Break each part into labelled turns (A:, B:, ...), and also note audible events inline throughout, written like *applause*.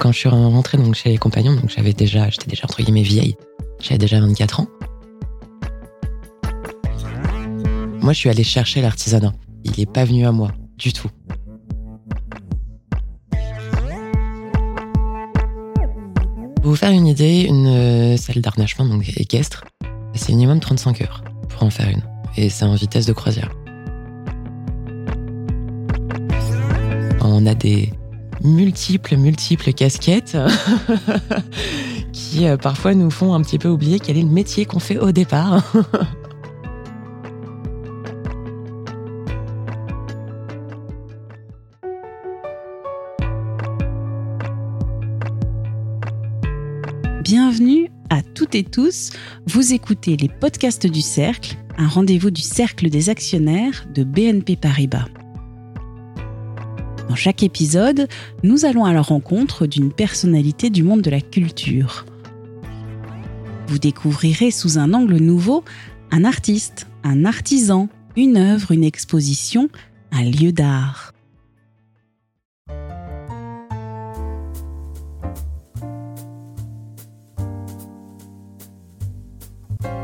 A: Quand je suis rentrée donc chez les compagnons, donc j'avais déjà, j'étais déjà entre guillemets vieille. J'avais déjà 24 ans. Moi, je suis allée chercher l'artisanat. Il n'est pas venu à moi du tout. Pour vous faire une idée, une euh, salle d'harnachement donc équestre, c'est minimum 35 heures pour en faire une. Et c'est en vitesse de croisière. On a des multiples, multiples casquettes *laughs* qui euh, parfois nous font un petit peu oublier quel est le métier qu'on fait au départ. *laughs*
B: Bienvenue à toutes et tous. Vous écoutez les podcasts du Cercle, un rendez-vous du Cercle des actionnaires de BNP Paribas. Chaque épisode, nous allons à la rencontre d'une personnalité du monde de la culture. Vous découvrirez sous un angle nouveau un artiste, un artisan, une œuvre, une exposition, un lieu d'art.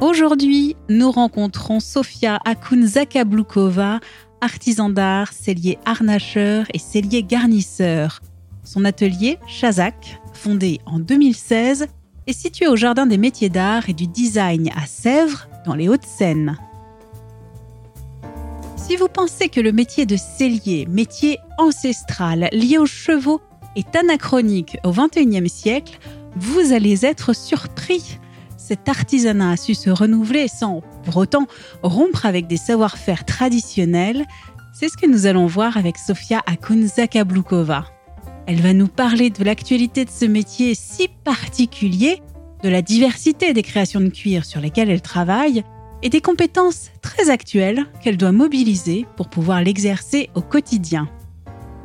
B: Aujourd'hui, nous rencontrons Sofia Akun-Zakablukova, artisan d'art, cellier harnacheur et cellier garnisseur. Son atelier, Chazak, fondé en 2016, est situé au Jardin des métiers d'art et du design à Sèvres, dans les Hauts-de-Seine. Si vous pensez que le métier de cellier, métier ancestral lié aux chevaux, est anachronique au XXIe siècle, vous allez être surpris cet artisanat a su se renouveler sans, pour autant, rompre avec des savoir-faire traditionnels. C'est ce que nous allons voir avec Sofia Akun-Zakablukova. Elle va nous parler de l'actualité de ce métier si particulier, de la diversité des créations de cuir sur lesquelles elle travaille et des compétences très actuelles qu'elle doit mobiliser pour pouvoir l'exercer au quotidien.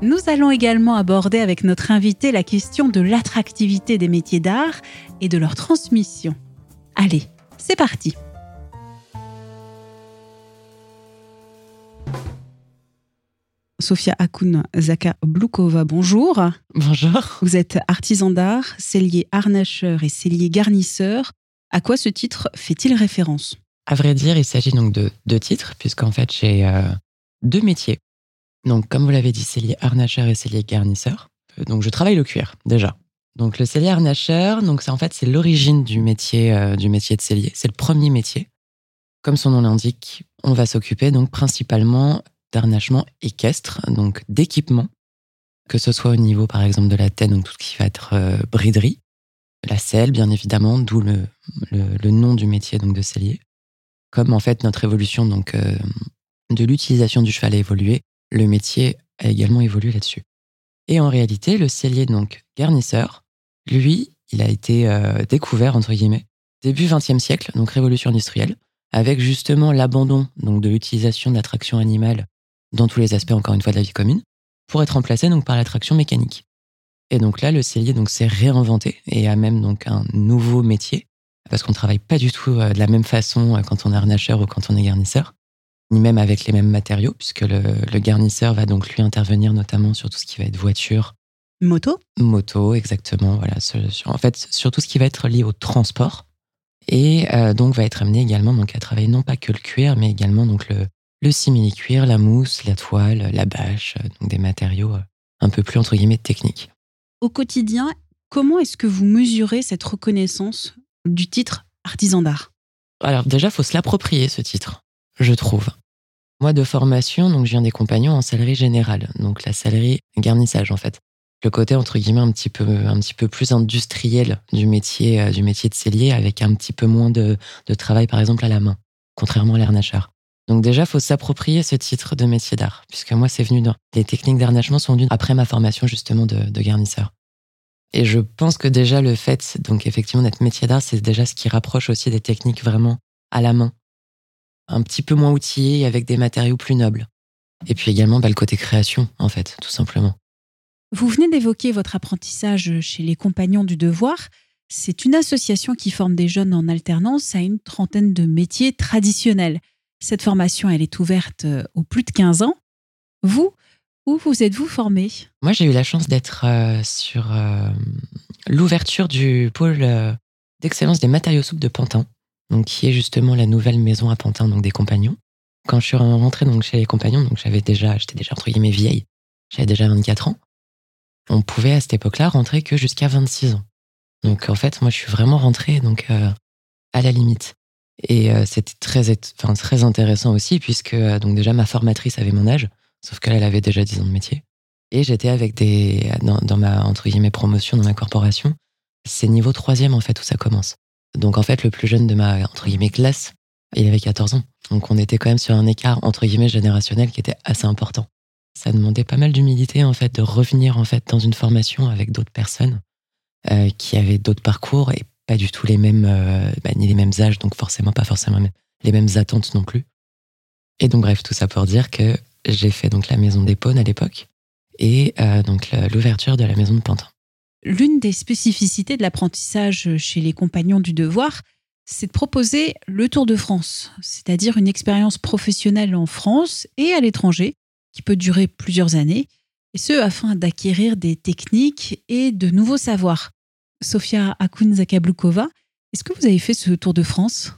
B: Nous allons également aborder avec notre invité la question de l'attractivité des métiers d'art et de leur transmission. Allez, c'est parti Sofia Akun Zaka Blukova, bonjour.
A: Bonjour.
B: Vous êtes artisan d'art, cellier harnacheur et cellier garnisseur. À quoi ce titre fait-il référence?
A: À vrai dire, il s'agit donc de deux titres, puisqu'en fait, j'ai euh, deux métiers. Donc, comme vous l'avez dit, cellier harnacheur et cellier garnisseur. Euh, donc, je travaille le cuir, déjà. Donc le cellier harnacheur, donc c'est en fait c'est l'origine du métier euh, du métier de cellier. C'est le premier métier. Comme son nom l'indique, on va s'occuper donc principalement d'harnachement équestre, donc d'équipement, que ce soit au niveau par exemple de la tête, donc tout ce qui va être euh, briderie, la selle bien évidemment, d'où le, le, nom du métier donc de cellier. Comme en fait notre évolution donc euh, de l'utilisation du cheval a évolué, le métier a également évolué là-dessus. Et en réalité, le cellier donc garnisseur, lui, il a été euh, découvert entre guillemets début XXe siècle, donc révolution industrielle, avec justement l'abandon donc de l'utilisation de l'attraction animale dans tous les aspects encore une fois de la vie commune, pour être remplacé donc par l'attraction mécanique. Et donc là, le cellier donc s'est réinventé et a même donc un nouveau métier parce qu'on travaille pas du tout euh, de la même façon euh, quand on est harnacheur ou quand on est garnisseur ni même avec les mêmes matériaux, puisque le, garnisseur va donc lui intervenir notamment sur tout ce qui va être voiture.
B: Moto
A: Moto, exactement. Voilà. en fait, sur tout ce qui va être lié au transport. Et euh, donc, va être amené également donc, à travailler non pas que le cuir, mais également donc, le, le simili-cuir, la mousse, la toile, la bâche, euh, donc des matériaux euh, un peu plus, entre guillemets, techniques.
B: Au quotidien, comment est-ce que vous mesurez cette reconnaissance du titre artisan d'art?
A: Alors déjà, il faut se l'approprier, ce titre, je trouve. Moi, de formation, donc je viens des compagnons en sellerie générale, donc la sellerie garnissage en fait. Le côté entre guillemets un petit peu un petit peu plus industriel du métier euh, du métier de cellier, avec un petit peu moins de, travail par exemple à la main, contrairement à l'harnacheur. Donc déjà, faut s'approprier ce titre de métier d'art, puisque moi, c'est venu dans les techniques d'harnachement sont venues après ma formation justement de, de garnisseur. Et je pense que déjà le fait, donc effectivement, d'être métier d'art, c'est déjà ce qui rapproche aussi des techniques vraiment à la main, un petit peu moins outillé avec des matériaux plus nobles. Et puis également bah, le côté création, en fait, tout simplement.
B: Vous venez d'évoquer votre apprentissage chez les Compagnons du Devoir. C'est une association qui forme des jeunes en alternance à une trentaine de métiers traditionnels. Cette formation, elle est ouverte euh, aux plus de 15 ans. Vous, Où vous êtes-vous formé?
A: Moi, j'ai eu la chance d'être euh, sur euh, l'ouverture du pôle d'excellence des matériaux souples de Pantin, donc qui est justement la nouvelle maison à Pantin, donc des compagnons. Quand je suis rentrée donc chez les compagnons, j'avais déjà, j'étais déjà entre guillemets vieille, j'avais déjà 24 ans. On pouvait à cette époque-là rentrer que jusqu'à 26 ans. Donc en fait, moi, je suis vraiment rentrée donc à la limite. Et c'était très, enfin, très intéressant aussi puisque donc déjà ma formatrice avait mon âge. Sauf qu'elle, elle avait déjà 10 ans de métier. Et j'étais avec des. Dans, ma, entre guillemets, promotion, dans ma corporation, c'est niveau troisième, en fait, où ça commence. Donc, en fait, le plus jeune de ma, entre guillemets, classe, il avait 14 ans. Donc, on était quand même sur un écart, entre guillemets, générationnel qui était assez important. Ça demandait pas mal d'humilité, en fait, de revenir, en fait, dans une formation avec d'autres personnes euh, qui avaient d'autres parcours et pas du tout les mêmes, euh, bah, ni les mêmes âges, donc forcément pas forcément les mêmes attentes non plus. Et donc, bref, tout ça pour dire que j'ai fait donc la maison des à l'époque et euh, donc l'ouverture de la maison de Pantin.
B: L'une des spécificités de l'apprentissage chez les compagnons du devoir, c'est de proposer le Tour de France, c'est-à-dire une expérience professionnelle en France et à l'étranger qui peut durer plusieurs années, et ce afin d'acquérir des techniques et de nouveaux savoirs. Sofia Akun-Zakablukova, est-ce que vous avez fait ce Tour de France?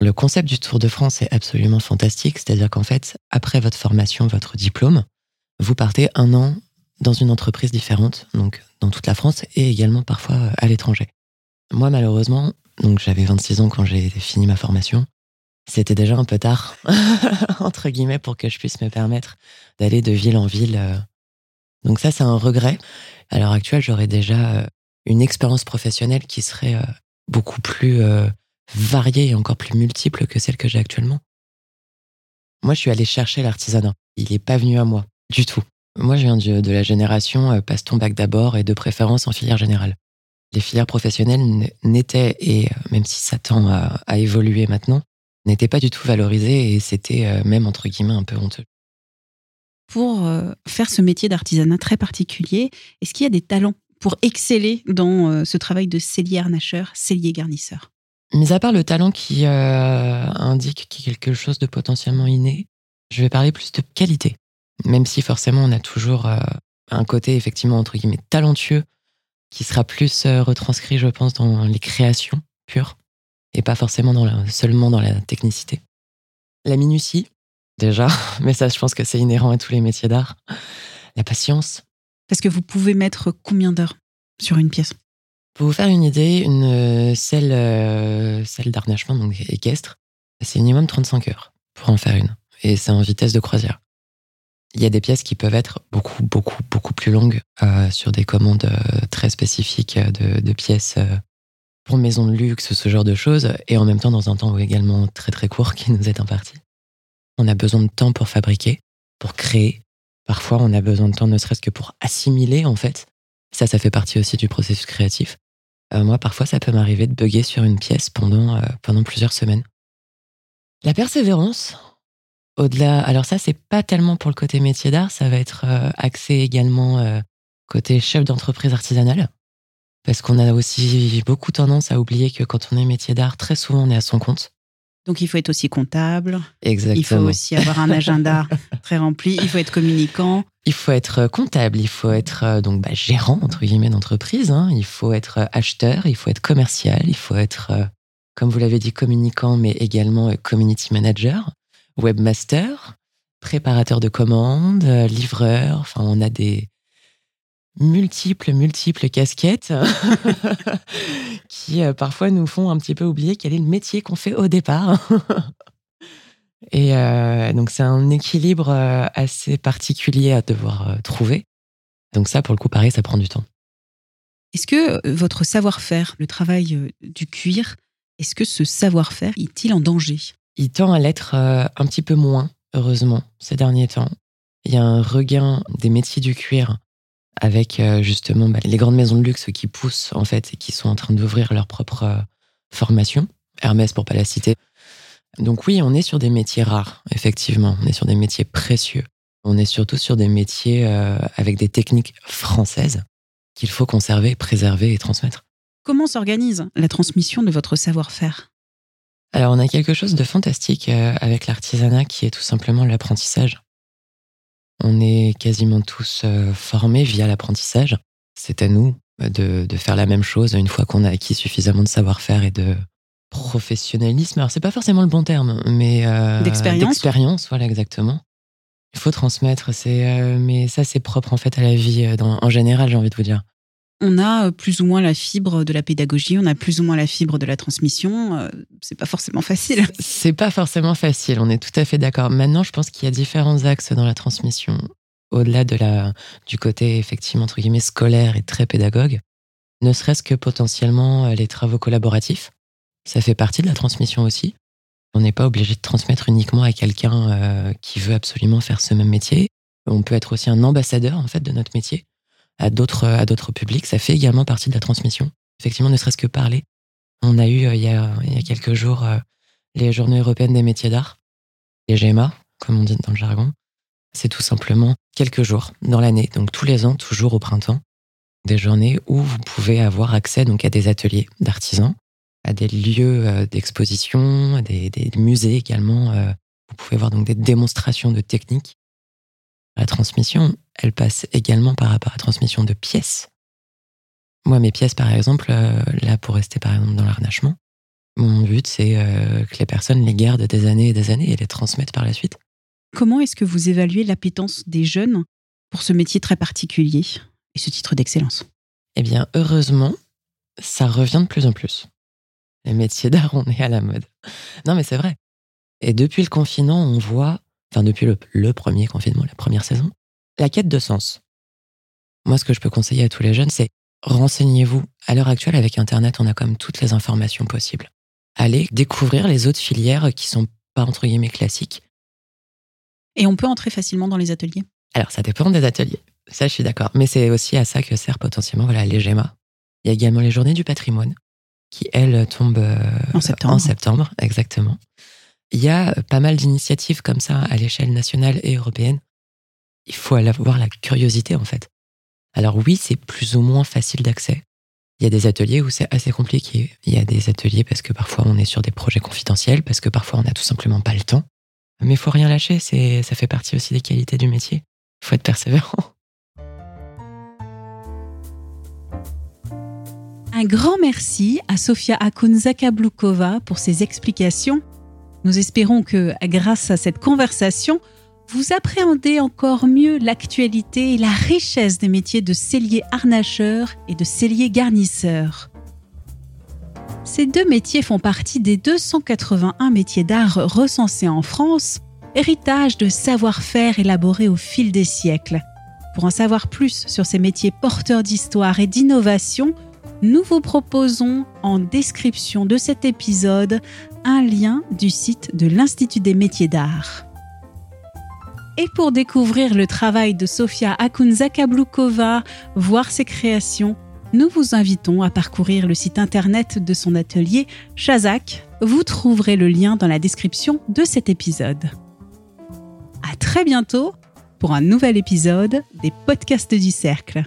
A: Le concept du Tour de France est absolument fantastique, c'est-à-dire qu'en fait, après votre formation, votre diplôme, vous partez un an dans une entreprise différente, donc dans toute la France et également parfois à l'étranger. Moi, malheureusement, j'avais 26 ans quand j'ai fini ma formation. C'était déjà un peu tard, *laughs* entre guillemets, pour que je puisse me permettre d'aller de ville en ville. Donc ça, c'est un regret. À l'heure actuelle, j'aurais déjà euh, une expérience professionnelle qui serait euh, beaucoup plus euh, variée et encore plus multiple que celle que j'ai actuellement. Moi, je suis allé chercher l'artisanat. Il n'est pas venu à moi, du tout. Moi, je viens de, la génération euh, passe ton bac d'abord et de préférence en filière générale. Les filières professionnelles n'étaient, et euh, même si ça tend à, évoluer maintenant, n'étaient pas du tout valorisées et c'était euh, même entre guillemets un peu honteux.
B: Pour faire ce métier d'artisanat très particulier, est-ce qu'il y a des talents pour exceller dans ce travail de cellier harnacheur, cellier garnisseur?
A: Mis à part le talent qui euh, indique quelque chose de potentiellement inné, je vais parler plus de qualité. Même si forcément on a toujours euh, un côté effectivement entre guillemets talentueux qui sera plus euh, retranscrit, je pense, dans les créations pures et pas forcément dans seulement dans la technicité. La minutie, déjà, *laughs* mais ça je pense que c'est inhérent à tous les métiers d'art. La patience.
B: Parce que vous pouvez mettre combien d'heures sur une pièce?
A: Pour vous faire une idée, une euh, selle, euh, d'harnachement, donc équestre, c'est minimum 35 heures pour en faire une. Et c'est en vitesse de croisière. Il y a des pièces qui peuvent être beaucoup, beaucoup, beaucoup plus longues euh, sur des commandes très spécifiques de, pièces pour maison de luxe, ce genre de choses, et en même temps dans un temps également très très court qui nous est imparti. On a besoin de temps pour fabriquer, pour créer. Parfois, on a besoin de temps ne serait-ce que pour assimiler, en fait. Ça, ça fait partie aussi du processus créatif. Euh, moi, parfois, ça peut m'arriver de bugger sur une pièce pendant, euh, pendant plusieurs semaines. La persévérance, au-delà, alors ça, c'est pas tellement pour le côté métier d'art, ça va être euh, axé également côté chef d'entreprise artisanale. Parce qu'on a aussi beaucoup tendance à oublier que quand on est métier d'art, très souvent on est à son compte.
B: Donc il faut être aussi comptable.
A: Exactement.
B: Il faut aussi avoir un agenda *laughs* très rempli. Il faut être communicant.
A: Il faut être comptable. Il faut être euh, donc bah, gérant entre guillemets d'entreprise. Hein. Il faut être euh, acheteur. Il faut être commercial. Il faut être, euh, comme vous l'avez dit, communicant, mais également community manager, webmaster, préparateur de commandes, livreur. Enfin, on a des multiples, multiples casquettes *laughs* qui euh, parfois nous font un petit peu oublier quel est le métier qu'on fait au départ. *laughs* Et euh, donc c'est un équilibre euh, assez particulier à devoir trouver. Donc ça, pour le coup, pareil, ça prend du temps.
B: Est-ce que votre savoir-faire, le travail du cuir, est-ce que ce savoir-faire est-il en danger?
A: Il tend à l'être un petit peu moins, heureusement, ces derniers temps. Il y a un regain des métiers du cuir avec euh, justement bah, les grandes maisons de luxe qui poussent en fait et qui sont en train d'ouvrir leur propre euh, formation. Hermès pour pas la citer. Donc oui, on est sur des métiers rares, effectivement. On est sur des métiers précieux. On est surtout sur des métiers euh, avec des techniques françaises qu'il faut conserver, préserver et transmettre.
B: Comment s'organise la transmission de votre savoir-faire?
A: Alors on a quelque chose de fantastique avec l'artisanat qui est tout simplement l'apprentissage. On est quasiment tous euh, formés via l'apprentissage. C'est à nous de, de, faire la même chose une fois qu'on a acquis suffisamment de savoir-faire et de professionnalisme. Alors, c'est pas forcément le bon terme, mais
B: euh, d'expérience.
A: voilà, exactement. Il faut transmettre, c'est, euh, mais ça, c'est propre en fait à la vie en général, j'ai envie de vous dire
B: on a euh, plus ou moins la fibre de la pédagogie, on a plus ou moins la fibre de la transmission. Euh, c'est pas forcément facile.
A: C'est pas forcément facile, on est tout à fait d'accord. Maintenant, je pense qu'il y a différents axes dans la transmission. Au-delà de du côté, effectivement, entre guillemets, scolaire et très pédagogue, ne serait-ce que potentiellement euh, les travaux collaboratifs. Ça fait partie de la transmission aussi. On n'est pas obligé de transmettre uniquement à quelqu'un qui veut absolument faire ce même métier. On peut être aussi un ambassadeur, en fait, de notre métier à d'autres à d'autres publics. Ça fait également partie de la transmission. Effectivement, ne serait-ce que parler. On a eu euh, il, y a, il y a quelques jours euh, les Journées européennes des métiers d'art, les GEMA, comme on dit dans le jargon. C'est tout simplement quelques jours dans l'année, donc tous les ans, toujours au printemps, des journées où vous pouvez avoir accès donc à des ateliers d'artisans, à des lieux euh, d'exposition, à des, des, musées également. Vous pouvez voir donc des démonstrations de techniques. La transmission, elle passe également par rapport à la transmission de pièces. Moi, mes pièces, par exemple, euh, là, pour rester par exemple dans l'arnachement, mon but, c'est euh, que les personnes les gardent des années et des années et les transmettent par la suite.
B: Comment est-ce que vous évaluez l'appétence des jeunes pour ce métier très particulier et ce titre d'excellence?
A: Eh bien, heureusement, ça revient de plus en plus. Les métiers d'art, on est à la mode. Non, mais c'est vrai. Et depuis le confinement, on voit, enfin depuis le premier confinement, la première saison, la quête de sens. Moi, ce que je peux conseiller à tous les jeunes, c'est renseignez-vous. À l'heure actuelle, avec Internet, on a comme toutes les informations possibles. Allez découvrir les autres filières qui sont pas entre guillemets classiques.
B: Et on peut entrer facilement dans les ateliers
A: Alors, ça dépend des ateliers. Ça, je suis d'accord. Mais c'est aussi à ça que sert potentiellement voilà, les GEMA. Il y a également les journées du patrimoine, qui, elles, tombent euh,
B: en septembre.
A: En septembre, exactement. Il y a pas mal d'initiatives comme ça à l'échelle nationale et européenne il faut avoir la curiosité en fait. Alors oui, c'est plus ou moins facile d'accès. Il y a des ateliers où c'est assez compliqué. Il y a des ateliers parce que parfois on est sur des projets confidentiels, parce que parfois on n'a tout simplement pas le temps. Mais il faut rien lâcher, c'est ça fait partie aussi des qualités du métier. Il faut être persévérant.
B: Un grand merci à Sofia Akun-Zakablukova pour ses explications. Nous espérons que grâce à cette conversation, vous appréhendez encore mieux l'actualité et la richesse des métiers de cellier harnacheur et de cellier garnisseur. Ces deux métiers font partie des 281 métiers d'art recensés en France, héritage de savoir-faire élaboré au fil des siècles. Pour en savoir plus sur ces métiers porteurs d'histoire et d'innovation, nous vous proposons en description de cet épisode un lien du site de l'Institut des métiers d'art. Et pour découvrir le travail de Sofia Akunzakablukova, voir ses créations, nous vous invitons à parcourir le site internet de son atelier Chazak. Vous trouverez le lien dans la description de cet épisode. À très bientôt pour un nouvel épisode des podcasts du cercle.